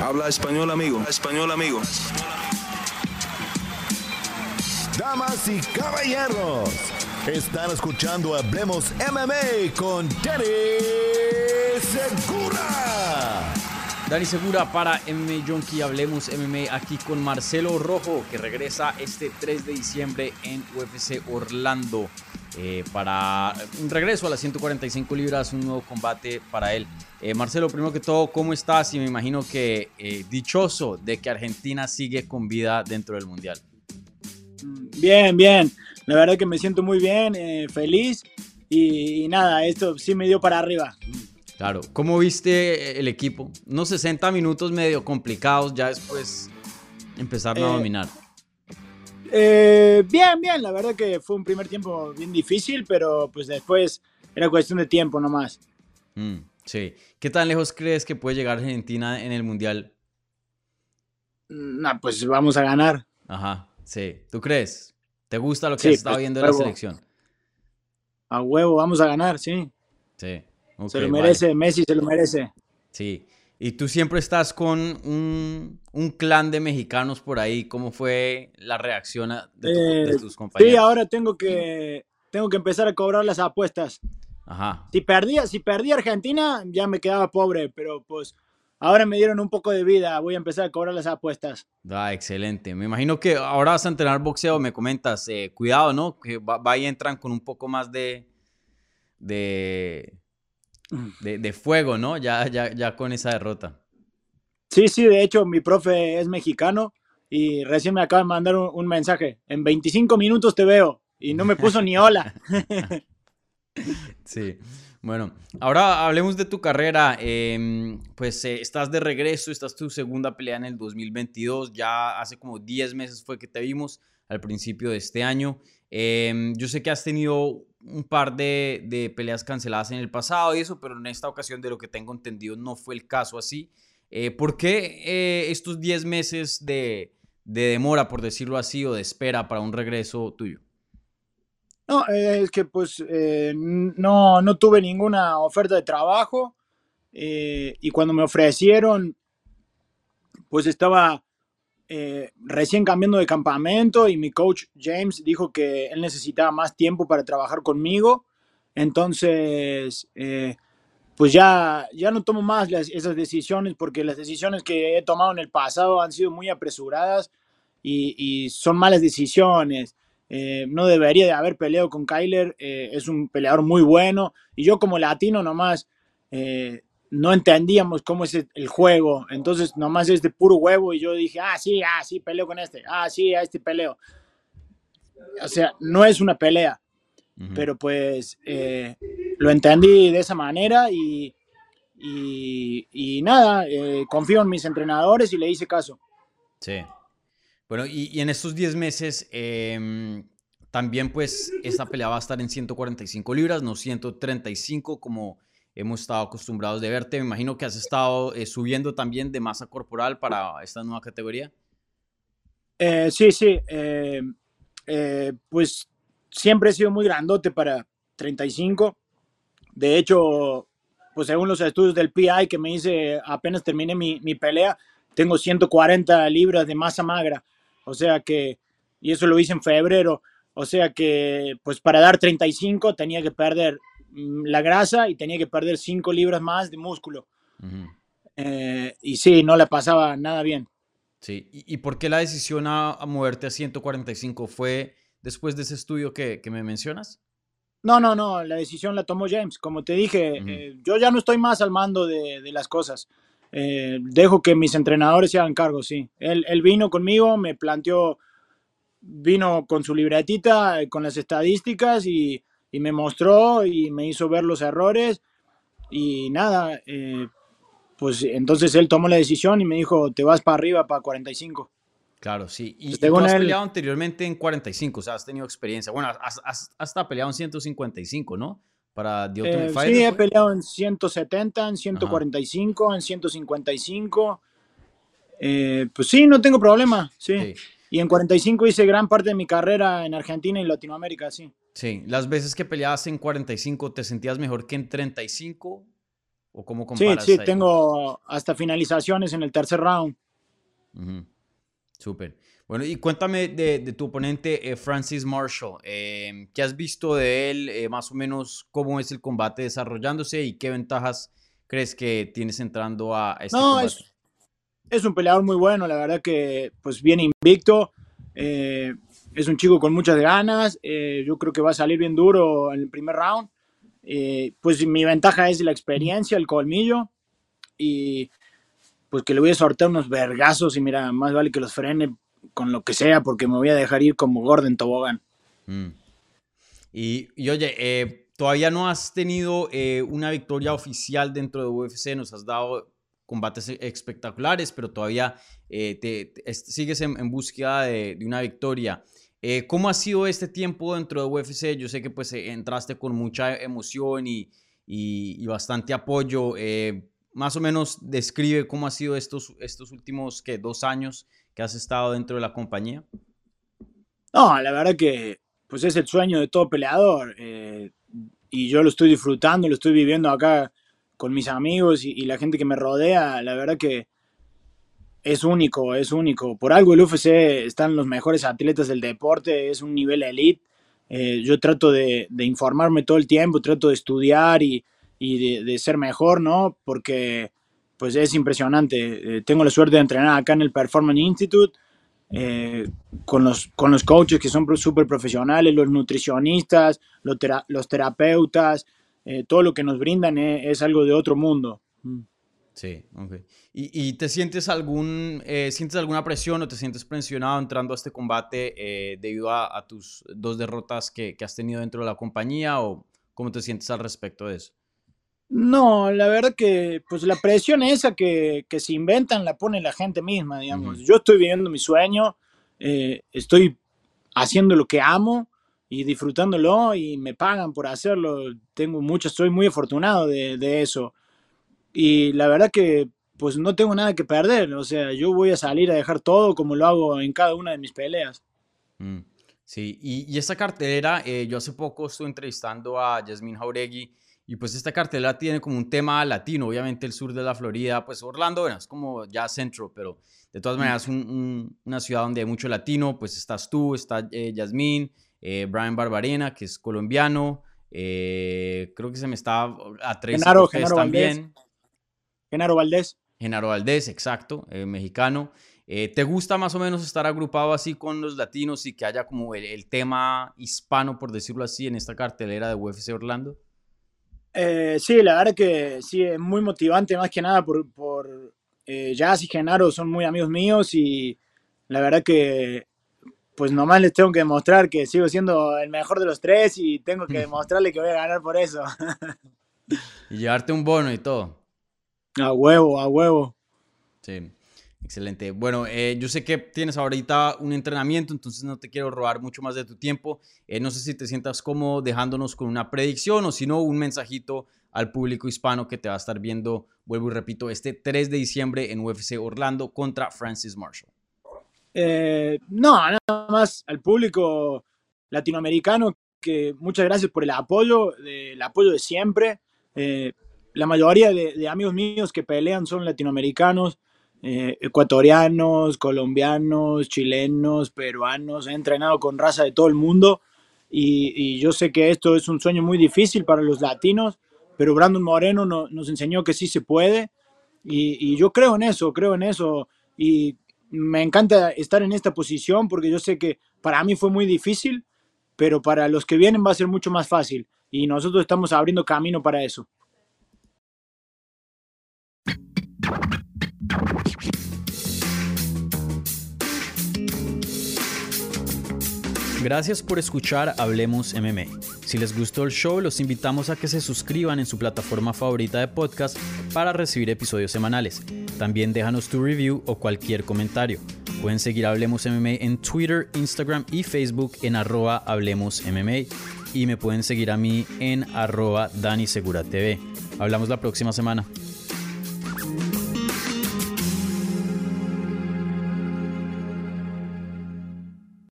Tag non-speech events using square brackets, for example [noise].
Habla español, amigo. Español, amigo. Damas y caballeros, están escuchando Hablemos MMA con Danny Segura. Dani Segura para MMA Junkie, hablemos MMA aquí con Marcelo Rojo, que regresa este 3 de diciembre en UFC Orlando eh, para un regreso a las 145 libras, un nuevo combate para él. Eh, Marcelo, primero que todo, ¿cómo estás? Y me imagino que eh, dichoso de que Argentina sigue con vida dentro del Mundial. Bien, bien. La verdad que me siento muy bien, feliz y, y nada, esto sí me dio para arriba. Claro. ¿Cómo viste el equipo? Unos 60 minutos medio complicados, ya después empezaron a dominar. Eh, bien, bien. La verdad que fue un primer tiempo bien difícil, pero pues después era cuestión de tiempo nomás. Mm, sí. ¿Qué tan lejos crees que puede llegar Argentina en el Mundial? No, pues vamos a ganar. Ajá, sí. ¿Tú crees? ¿Te gusta lo que Sí, has estado pues, viendo de la selección? A huevo, vamos a ganar, sí. Sí. se lo vale. merece, Messi se lo merece. Sí. Y tú siempre estás con un, un clan de mexicanos por ahí. ¿Cómo fue la reacción a- de, tu- de Eh, tus compañeros? Sí, ahora tengo que, tengo que empezar a cobrar las apuestas. Ajá. Si perdía, si perdía Argentina, ya me quedaba pobre, pero pues ahora me dieron un poco de vida. Voy a empezar a cobrar las apuestas. Ah, excelente. Me imagino que ahora vas a entrenar boxeo, me comentas. eh, cuidado, ¿no? Que va, va y entran con un poco más de. de. De, de fuego, ¿no? Ya, ya, ya con esa derrota. Sí, sí, de hecho mi profe es mexicano y recién me acaba de mandar un, un mensaje. En 25 minutos te veo y no me puso ni hola. [laughs] Sí. Bueno, ahora hablemos de tu carrera. Em, pues eh, estás de regreso, estás tu segunda pelea en el 2022. Ya hace como 10 meses fue que te vimos al principio de este año. Em, yo sé que has tenido un par de, de peleas canceladas en el pasado y eso, pero en esta ocasión, de lo que tengo entendido, no fue el caso así. Eh, ¿Por qué eh, estos 10 meses de, de demora, por decirlo así, o de espera para un regreso tuyo? No, eh, es que pues no, no tuve ninguna oferta de trabajo y cuando me ofrecieron, pues estaba eh, recién cambiando de campamento y mi coach James dijo que él necesitaba más tiempo para trabajar conmigo. Entonces, eh, pues ya, ya no tomo más esas decisiones porque las decisiones que he tomado en el pasado han sido muy apresuradas y, son malas decisiones. Eh, no debería de haber peleado con Kyler, es un peleador muy bueno y yo como latino nomás eh, no entendíamos cómo es el juego, entonces nomás es de puro huevo y yo dije, ah, sí, ah, sí, peleo con este, ah, sí, a este peleo. O sea, no es una pelea, pero pues eh, lo entendí de esa manera y, y, y nada, eh, confío en mis entrenadores y le hice caso. Sí. Bueno, y, y en estos 10 meses em, también pues esta pelea va a estar en 145 libras, no 135 como hemos estado acostumbrados de verte. Me imagino que has estado eh, subiendo también de masa corporal para esta nueva categoría. Eh, sí, sí. eh, eh, pues siempre he sido muy grandote para 35. De hecho, pues según los estudios del PI que me hice apenas terminé mi, mi pelea, tengo 140 libras de masa magra. O sea que, y eso lo hice en febrero. O sea que, pues para dar 35 tenía que perder la grasa y tenía que perder 5 libras más de músculo. Eh, y sí, no la pasaba nada bien. Sí. ¿Y, y por qué la decisión a, a moverte a 145 fue después de ese estudio que, que me mencionas? No, no, no, la decisión la tomó James. Como te dije, eh, yo ya no estoy más al mando de, de las cosas. Eh, dejo que mis entrenadores se hagan cargo, sí. Él, él vino conmigo, me planteó, vino con su libretita, con las estadísticas y, y me mostró y me hizo ver los errores. Y nada, eh, pues entonces él tomó la decisión y me dijo, te vas para arriba, para 45. Claro, sí. Y, y tú has él- peleado anteriormente en 45, o sea, has tenido experiencia. Bueno, has, has- hasta peleado en 155, ¿no? Para The Eh, Fighter. sí, he peleado en 170, en 145, en 155. Eh, pues sí, no tengo problema, sí. Sí. Y en 45 hice gran parte de mi carrera en Argentina y Latinoamérica, sí. Sí, las veces que peleabas en 45, ¿te sentías mejor que en 35? ¿O cómo Sí, comparas? sí, ahí? tengo hasta finalizaciones en el tercer round. Ujú. Súper. Bueno, y cuéntame de, de tu oponente, eh, Francis Marshall. Eh, ¿Qué has visto de él? Eh, más o menos, ¿cómo es el combate desarrollándose y qué ventajas crees que tienes entrando a a este No, combate? es, es un peleador muy bueno, la verdad que pues viene invicto. eh, es un chico con muchas ganas. eh, yo creo que va a salir bien duro en el primer round. eh, pues mi ventaja es la experiencia, el colmillo. Y pues que le voy a sortear unos vergazos y mira, más vale que los frene con lo que sea porque me voy a dejar ir como Gordon Tobogán. Mm. Y, y oye, todavía no has tenido una victoria oficial dentro de UFC, nos has dado combates e- espectaculares, pero todavía eh, te, te- es- sigues en, búsqueda de, una victoria. Eh, ¿Cómo ha sido este tiempo dentro de UFC? Yo sé que pues eh, entraste con mucha emoción y, y- bastante apoyo. Más o menos describe cómo ha sido estos, estos últimos dos años que has estado dentro de la compañía. No, la verdad que pues es el sueño de todo peleador y yo lo estoy disfrutando, lo estoy viviendo acá con mis amigos y, la gente que me rodea. La verdad que es único, es único. Por algo el UFC están los mejores atletas del deporte, es un nivel elite. Eh, yo trato de, informarme todo el tiempo, trato de estudiar y, de, ser mejor, ¿no? Porque pues es impresionante. Eh, tengo la suerte de entrenar acá en el Performance Institute eh, con, los, con los coaches que son súper profesionales, los nutricionistas, los terapeutas, eh, todo lo que nos brindan eh, es algo de otro mundo. Mm. Sí, ok. ¿Y, y te sientes algún, eh, sientes alguna presión o te sientes presionado entrando a este combate eh, debido a, a tus dos derrotas que, que has tenido dentro de la compañía o cómo te sientes al respecto de eso? No, la verdad que pues la presión esa que, que se inventan la pone la gente misma, digamos. Yo estoy viviendo mi sueño, eh, estoy haciendo lo que amo y disfrutándolo y me pagan por hacerlo. Tengo mucho, estoy muy afortunado de, de eso. Y la verdad que pues no tengo nada que perder, o sea, yo voy a salir a dejar todo como lo hago en cada una de mis peleas. Mm, Sí, y, y esta cartelera, eh, yo hace poco estuve entrevistando a Yasmín Jauregui y pues esta cartelera tiene como un tema latino, obviamente el sur de la Florida, pues Orlando, bueno, es como ya centro, pero de todas maneras un- un- una ciudad donde hay mucho latino, pues estás tú, está eh, Yasmín, eh, Brian Barbarena, que es colombiano, eh, creo que se me está a Tracy Genaro- Genaro Valdés. también. Genaro Valdés. Genaro Valdés, exacto, eh, mexicano. ¿Te gusta más o menos estar agrupado así con los latinos y que haya como el, el tema hispano, por decirlo así, en esta cartelera de UFC Orlando? Sí, la verdad que sí, es muy motivante más que nada por, por Jazz y Genaro son muy amigos míos y la verdad que pues nomás les tengo que demostrar que sigo siendo el mejor de los tres y tengo que [laughs] demostrarle que voy a ganar por eso. Y llevarte un bono y todo. A huevo, a huevo. Sí, excelente. Bueno, eh, yo sé que tienes ahorita un entrenamiento, entonces no te quiero robar mucho más de tu tiempo. Eh, no sé si te sientas cómodo dejándonos con una predicción o si no, un mensajito al público hispano que te va a estar viendo, vuelvo y repito, este 3 de diciembre en UFC Orlando contra Francis Marshall. Eh, no, nada más al público latinoamericano que muchas gracias por el apoyo, de- el apoyo de siempre. Eh, la mayoría de, de amigos míos que pelean son latinoamericanos, eh, ecuatorianos, colombianos, chilenos, peruanos. He entrenado con raza de todo el mundo y, y yo sé que esto es un sueño muy difícil para los latinos, pero Brandon Moreno no- nos enseñó que sí se puede y, y yo creo en eso, creo en eso y me encanta estar en esta posición porque yo sé que para mí fue muy difícil, pero para los que vienen va a ser mucho más fácil y nosotros estamos abriendo camino para eso. Gracias por escuchar Hablemos MMA. Si les gustó el show, los invitamos a que se suscriban en su plataforma favorita de podcast para recibir episodios semanales. También déjanos tu review o cualquier comentario. Pueden seguir Hablemos MMA en Twitter, Instagram y Facebook en arroba Hablemos. Y me pueden seguir a mí en arroba Dani Segura TV. Hablamos la próxima semana.